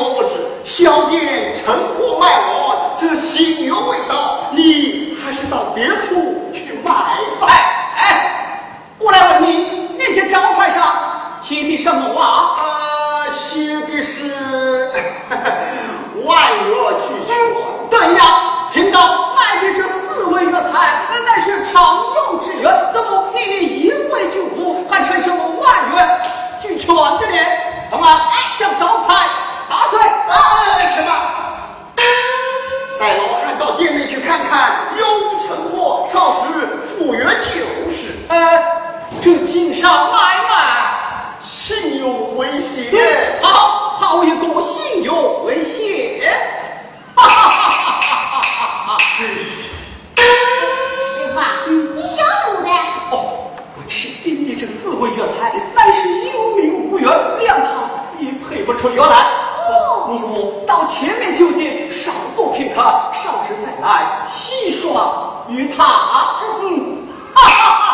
我不知，小店成户卖我，这新月未到，你还是到别处去买吧。哎，我来问你，你这招牌上写的什么话？呃，写的是呵 呵万月俱全。对呀，听到卖的这四味月菜，那是常用之源，怎么你的一味就无，还全是？原谅他，也配不出原来。哦，你我到前面酒店少坐片刻，少时再来细说与他。嗯，哈哈哈。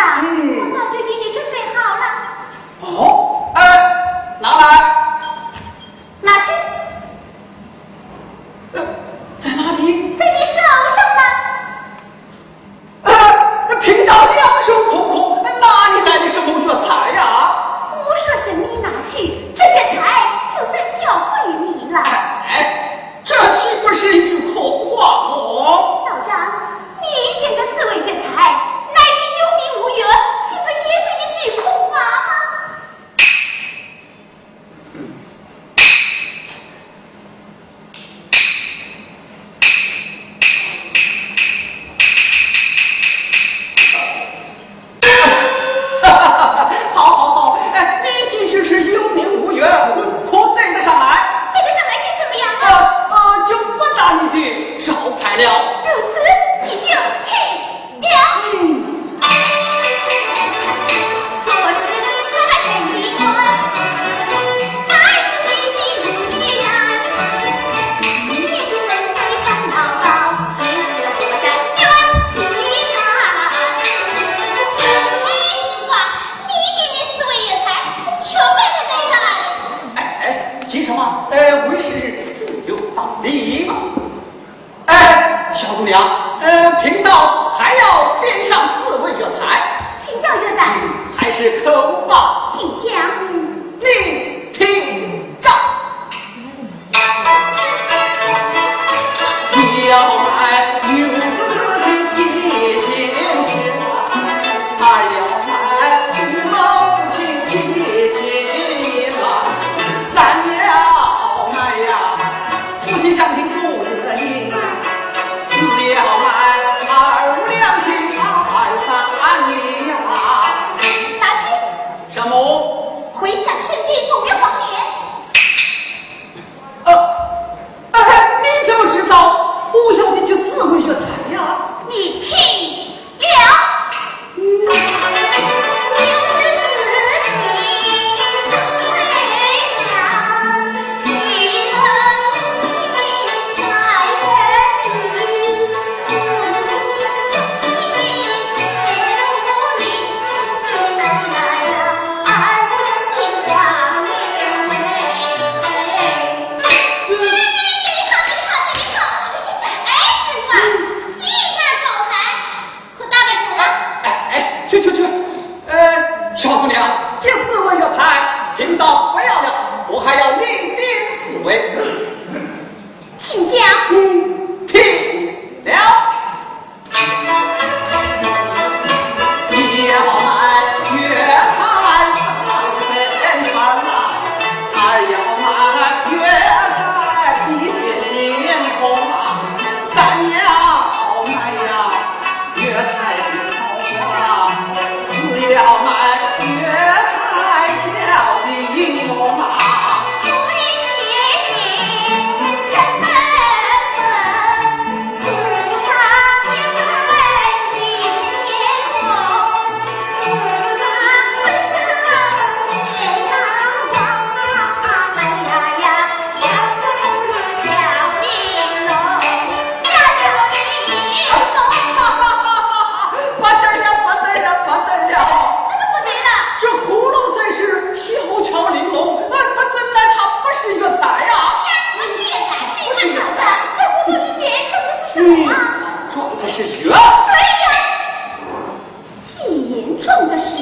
下雨。材，这的是药。哎呀，今年种的是。